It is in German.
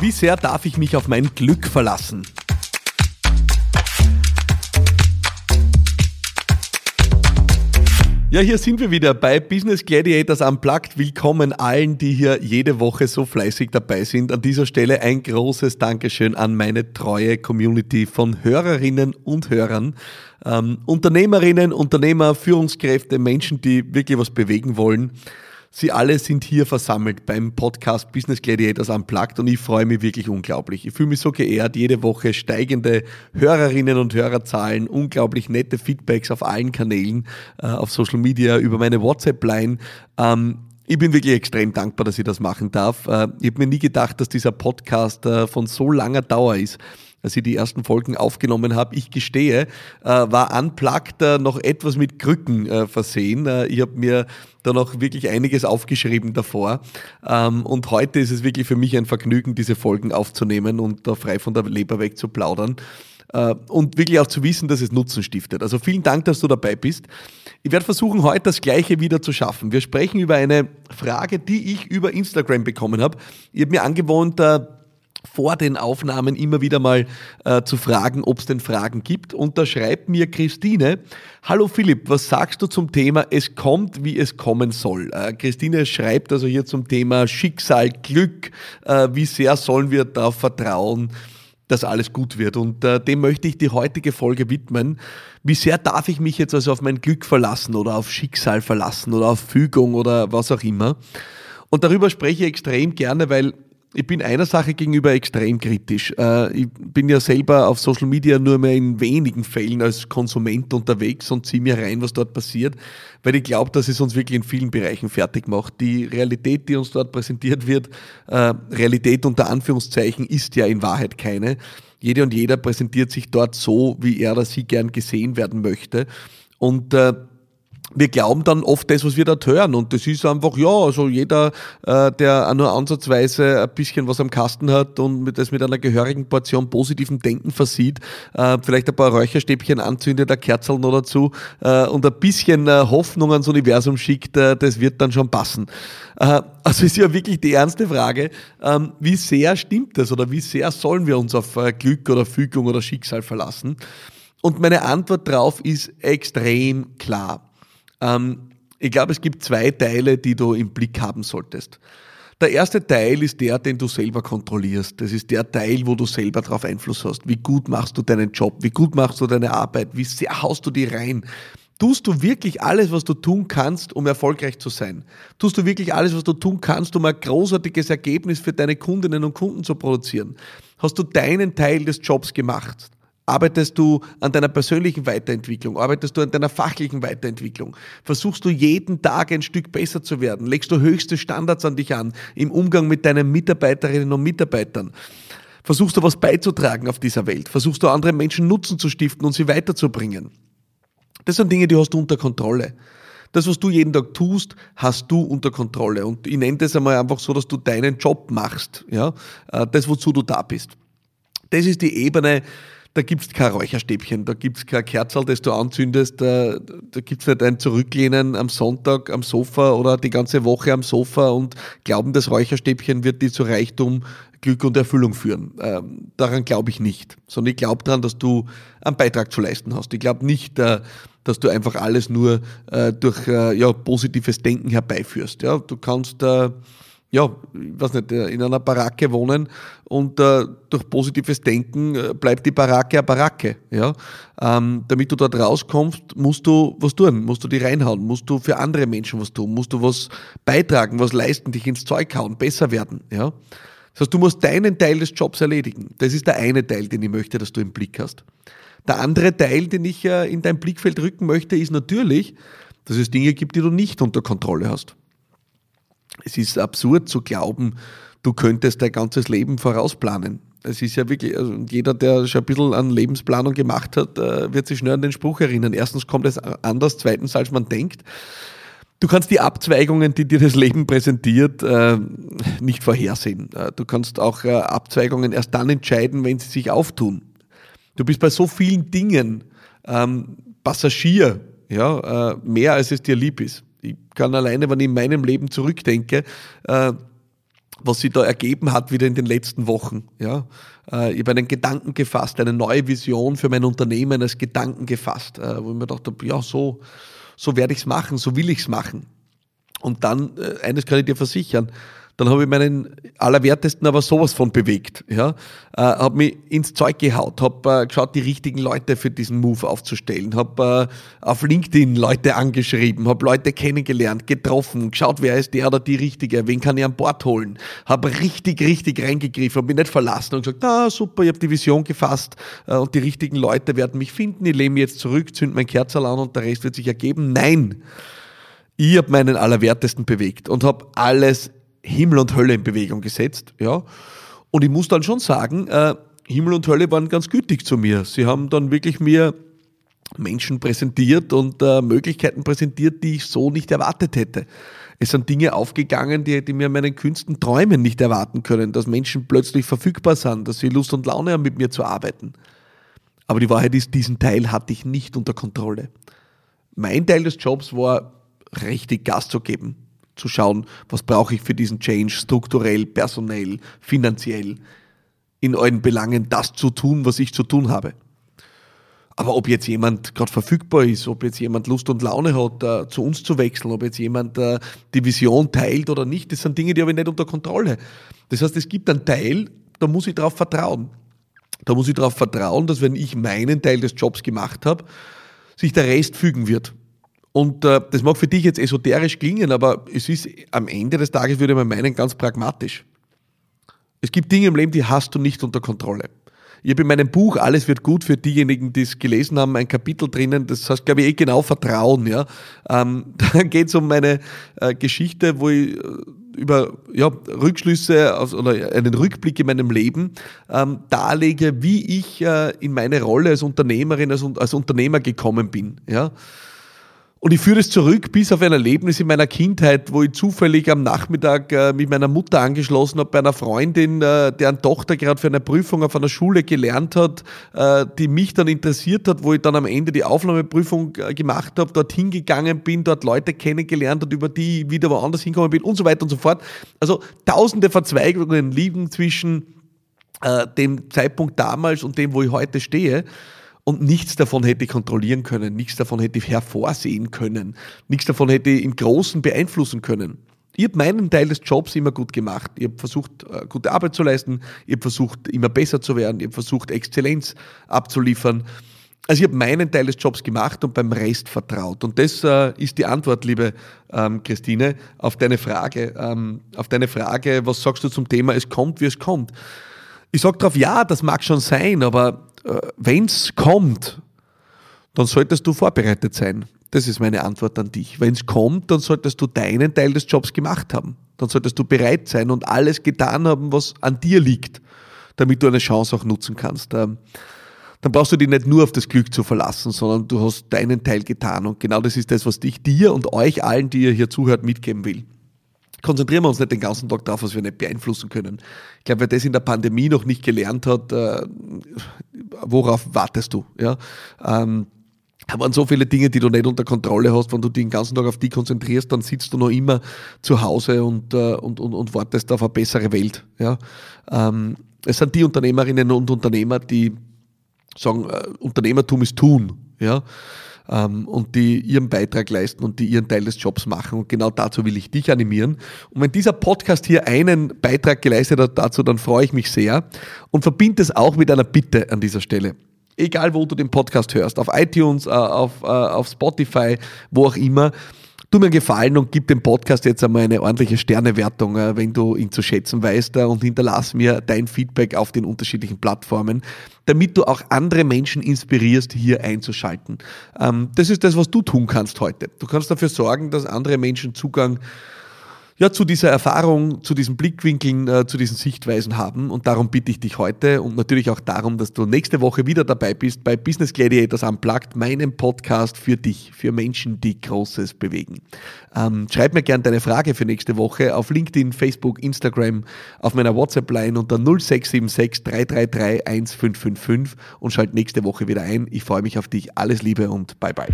Wie sehr darf ich mich auf mein Glück verlassen? Ja, hier sind wir wieder bei Business Gladiators Unplugged. Willkommen allen, die hier jede Woche so fleißig dabei sind. An dieser Stelle ein großes Dankeschön an meine treue Community von Hörerinnen und Hörern, ähm, Unternehmerinnen, Unternehmer, Führungskräfte, Menschen, die wirklich was bewegen wollen. Sie alle sind hier versammelt beim Podcast Business Gladiators Unplugged und ich freue mich wirklich unglaublich. Ich fühle mich so geehrt, jede Woche steigende Hörerinnen und Hörerzahlen, unglaublich nette Feedbacks auf allen Kanälen, äh, auf Social Media, über meine WhatsApp-Line. Ähm, ich bin wirklich extrem dankbar, dass ich das machen darf. Äh, ich habe mir nie gedacht, dass dieser Podcast äh, von so langer Dauer ist als ich die ersten Folgen aufgenommen habe. Ich gestehe, äh, war Unplugged äh, noch etwas mit Krücken äh, versehen. Äh, ich habe mir da noch wirklich einiges aufgeschrieben davor. Ähm, und heute ist es wirklich für mich ein Vergnügen, diese Folgen aufzunehmen und da frei von der Leber weg zu plaudern. Äh, und wirklich auch zu wissen, dass es Nutzen stiftet. Also vielen Dank, dass du dabei bist. Ich werde versuchen, heute das Gleiche wieder zu schaffen. Wir sprechen über eine Frage, die ich über Instagram bekommen habe. Ich habe mir angewohnt, äh, vor den Aufnahmen immer wieder mal äh, zu fragen, ob es denn Fragen gibt. Und da schreibt mir Christine, hallo Philipp, was sagst du zum Thema, es kommt, wie es kommen soll? Äh, Christine schreibt also hier zum Thema Schicksal, Glück, äh, wie sehr sollen wir darauf vertrauen, dass alles gut wird. Und äh, dem möchte ich die heutige Folge widmen. Wie sehr darf ich mich jetzt also auf mein Glück verlassen oder auf Schicksal verlassen oder auf Fügung oder was auch immer? Und darüber spreche ich extrem gerne, weil ich bin einer Sache gegenüber extrem kritisch. Äh, ich bin ja selber auf Social Media nur mehr in wenigen Fällen als Konsument unterwegs und ziehe mir rein, was dort passiert, weil ich glaube, dass es uns wirklich in vielen Bereichen fertig macht. Die Realität, die uns dort präsentiert wird, äh, Realität unter Anführungszeichen, ist ja in Wahrheit keine. Jede und jeder präsentiert sich dort so, wie er oder sie gern gesehen werden möchte. Und äh, wir glauben dann oft das, was wir dort hören. Und das ist einfach, ja, also jeder, äh, der nur ansatzweise ein bisschen was am Kasten hat und das mit einer gehörigen Portion positiven Denken versieht, äh, vielleicht ein paar Räucherstäbchen anzündet, ein Kerzel noch dazu äh, und ein bisschen äh, Hoffnung ans Universum schickt, äh, das wird dann schon passen. Äh, also ist ja wirklich die ernste Frage, ähm, wie sehr stimmt das oder wie sehr sollen wir uns auf äh, Glück oder Fügung oder Schicksal verlassen? Und meine Antwort darauf ist extrem klar. Ähm, ich glaube, es gibt zwei Teile, die du im Blick haben solltest. Der erste Teil ist der, den du selber kontrollierst. Das ist der Teil, wo du selber darauf Einfluss hast. Wie gut machst du deinen Job? Wie gut machst du deine Arbeit? Wie sehr haust du die rein? Tust du wirklich alles, was du tun kannst, um erfolgreich zu sein? Tust du wirklich alles, was du tun kannst, um ein großartiges Ergebnis für deine Kundinnen und Kunden zu produzieren? Hast du deinen Teil des Jobs gemacht? Arbeitest du an deiner persönlichen Weiterentwicklung? Arbeitest du an deiner fachlichen Weiterentwicklung? Versuchst du jeden Tag ein Stück besser zu werden? Legst du höchste Standards an dich an im Umgang mit deinen Mitarbeiterinnen und Mitarbeitern? Versuchst du was beizutragen auf dieser Welt? Versuchst du anderen Menschen Nutzen zu stiften und sie weiterzubringen? Das sind Dinge, die hast du unter Kontrolle. Das, was du jeden Tag tust, hast du unter Kontrolle. Und ich nenne das einmal einfach so, dass du deinen Job machst. Ja? Äh, das, wozu du da bist. Das ist die Ebene, da gibt es kein Räucherstäbchen, da gibt es kein Kerzal, das du anzündest, da, da gibt es nicht ein Zurücklehnen am Sonntag am Sofa oder die ganze Woche am Sofa und glauben, das Räucherstäbchen wird dir zu Reichtum, Glück und Erfüllung führen. Ähm, daran glaube ich nicht, sondern ich glaube daran, dass du einen Beitrag zu leisten hast. Ich glaube nicht, äh, dass du einfach alles nur äh, durch äh, ja, positives Denken herbeiführst. Ja? Du kannst äh, ja, ich weiß nicht, in einer Baracke wohnen und äh, durch positives Denken äh, bleibt die Baracke eine Baracke. Ja? Ähm, damit du dort rauskommst, musst du was tun, musst du die reinhauen, musst du für andere Menschen was tun, musst du was beitragen, was leisten, dich ins Zeug hauen, besser werden. Ja? Das heißt, du musst deinen Teil des Jobs erledigen. Das ist der eine Teil, den ich möchte, dass du im Blick hast. Der andere Teil, den ich äh, in dein Blickfeld rücken möchte, ist natürlich, dass es Dinge gibt, die du nicht unter Kontrolle hast. Es ist absurd zu glauben, du könntest dein ganzes Leben vorausplanen. Es ist ja wirklich, also jeder, der schon ein bisschen an Lebensplanung gemacht hat, äh, wird sich schnell an den Spruch erinnern. Erstens kommt es anders, zweitens, als man denkt. Du kannst die Abzweigungen, die dir das Leben präsentiert, äh, nicht vorhersehen. Äh, du kannst auch Abzweigungen erst dann entscheiden, wenn sie sich auftun. Du bist bei so vielen Dingen ähm, Passagier, ja, mehr als es dir lieb ist ich kann alleine, wenn ich in meinem Leben zurückdenke, äh, was sich da ergeben hat wieder in den letzten Wochen. Ja, äh, ich habe einen Gedanken gefasst, eine neue Vision für mein Unternehmen als Gedanken gefasst, äh, wo ich mir dachte, ja, so, so werde ich es machen, so will ich es machen. Und dann, äh, eines kann ich dir versichern, dann habe ich meinen Allerwertesten aber sowas von bewegt. Ja? Äh, habe mich ins Zeug gehaut, habe äh, geschaut, die richtigen Leute für diesen Move aufzustellen, habe äh, auf LinkedIn Leute angeschrieben, habe Leute kennengelernt, getroffen, geschaut, wer ist der oder die Richtige, wen kann ich an Bord holen, habe richtig, richtig reingegriffen, habe mich nicht verlassen und gesagt, ah super, ich habe die Vision gefasst äh, und die richtigen Leute werden mich finden, ich lehne mich jetzt zurück, zünd mein Kerzerl an und der Rest wird sich ergeben. Nein! Ich habe meinen Allerwertesten bewegt und habe alles Himmel und Hölle in Bewegung gesetzt. Ja. Und ich muss dann schon sagen, äh, Himmel und Hölle waren ganz gütig zu mir. Sie haben dann wirklich mir Menschen präsentiert und äh, Möglichkeiten präsentiert, die ich so nicht erwartet hätte. Es sind Dinge aufgegangen, die hätte ich mir in meinen kühnsten Träumen nicht erwarten können, dass Menschen plötzlich verfügbar sind, dass sie Lust und Laune haben, mit mir zu arbeiten. Aber die Wahrheit ist, diesen Teil hatte ich nicht unter Kontrolle. Mein Teil des Jobs war, richtig Gas zu geben, zu schauen, was brauche ich für diesen Change strukturell, personell, finanziell, in euren Belangen das zu tun, was ich zu tun habe. Aber ob jetzt jemand gerade verfügbar ist, ob jetzt jemand Lust und Laune hat, äh, zu uns zu wechseln, ob jetzt jemand äh, die Vision teilt oder nicht, das sind Dinge, die habe ich nicht unter Kontrolle. Das heißt, es gibt einen Teil, da muss ich darauf vertrauen. Da muss ich darauf vertrauen, dass wenn ich meinen Teil des Jobs gemacht habe, sich der Rest fügen wird. Und äh, das mag für dich jetzt esoterisch klingen, aber es ist am Ende des Tages, würde man meinen, ganz pragmatisch. Es gibt Dinge im Leben, die hast du nicht unter Kontrolle. Ich habe in meinem Buch Alles wird gut für diejenigen, die es gelesen haben, ein Kapitel drinnen, das heißt, glaube ich, eh genau Vertrauen. Ja? Ähm, da geht es um meine äh, Geschichte, wo ich äh, über ja, Rückschlüsse aus, oder einen Rückblick in meinem Leben ähm, darlege, wie ich äh, in meine Rolle als Unternehmerin, als, als Unternehmer gekommen bin. Ja? Und ich führe es zurück bis auf ein Erlebnis in meiner Kindheit, wo ich zufällig am Nachmittag äh, mit meiner Mutter angeschlossen habe bei einer Freundin, äh, deren Tochter gerade für eine Prüfung auf einer Schule gelernt hat, äh, die mich dann interessiert hat, wo ich dann am Ende die Aufnahmeprüfung äh, gemacht habe, dort hingegangen bin, dort Leute kennengelernt und über die ich wieder woanders hingekommen bin und so weiter und so fort. Also tausende Verzweigungen liegen zwischen äh, dem Zeitpunkt damals und dem, wo ich heute stehe. Und nichts davon hätte ich kontrollieren können, nichts davon hätte ich hervorsehen können, nichts davon hätte ich im Großen beeinflussen können. Ich habe meinen Teil des Jobs immer gut gemacht. Ich habe versucht, äh, gute Arbeit zu leisten. Ich habe versucht, immer besser zu werden. Ich habe versucht, Exzellenz abzuliefern. Also ich habe meinen Teil des Jobs gemacht und beim Rest vertraut. Und das äh, ist die Antwort, liebe ähm, Christine, auf deine Frage. Ähm, auf deine Frage, was sagst du zum Thema, es kommt, wie es kommt. Ich sage darauf, ja, das mag schon sein, aber wenn es kommt, dann solltest du vorbereitet sein. Das ist meine Antwort an dich. Wenn es kommt, dann solltest du deinen Teil des Jobs gemacht haben. Dann solltest du bereit sein und alles getan haben, was an dir liegt, damit du eine Chance auch nutzen kannst. Ähm, dann brauchst du dich nicht nur auf das Glück zu verlassen, sondern du hast deinen Teil getan. Und genau das ist das, was ich dir und euch allen, die ihr hier zuhört, mitgeben will konzentrieren wir uns nicht den ganzen Tag darauf, was wir nicht beeinflussen können. Ich glaube, wer das in der Pandemie noch nicht gelernt hat, äh, worauf wartest du? Ja? Ähm, da waren so viele Dinge, die du nicht unter Kontrolle hast. Wenn du dich den ganzen Tag auf die konzentrierst, dann sitzt du noch immer zu Hause und, äh, und, und, und wartest auf eine bessere Welt. Ja? Ähm, es sind die Unternehmerinnen und Unternehmer, die sagen, äh, Unternehmertum ist tun. Ja? Ähm, und die ihren Beitrag leisten und die ihren Teil des Jobs machen. Und genau dazu will ich dich animieren. Und wenn dieser Podcast hier einen Beitrag geleistet hat dazu, dann freue ich mich sehr und verbinde es auch mit einer Bitte an dieser Stelle egal wo du den Podcast hörst, auf iTunes, äh, auf, äh, auf Spotify, wo auch immer, tu mir einen Gefallen und gib dem Podcast jetzt einmal eine ordentliche Sternewertung, äh, wenn du ihn zu schätzen weißt äh, und hinterlass mir dein Feedback auf den unterschiedlichen Plattformen, damit du auch andere Menschen inspirierst, hier einzuschalten. Ähm, das ist das, was du tun kannst heute. Du kannst dafür sorgen, dass andere Menschen Zugang ja, zu dieser Erfahrung, zu diesen Blickwinkeln, äh, zu diesen Sichtweisen haben. Und darum bitte ich dich heute und natürlich auch darum, dass du nächste Woche wieder dabei bist bei Business Gladiators Unplugged, meinem Podcast für dich, für Menschen, die Großes bewegen. Ähm, schreib mir gerne deine Frage für nächste Woche auf LinkedIn, Facebook, Instagram, auf meiner WhatsApp-Line unter 0676 333 1555 und schalt nächste Woche wieder ein. Ich freue mich auf dich. Alles Liebe und bye bye.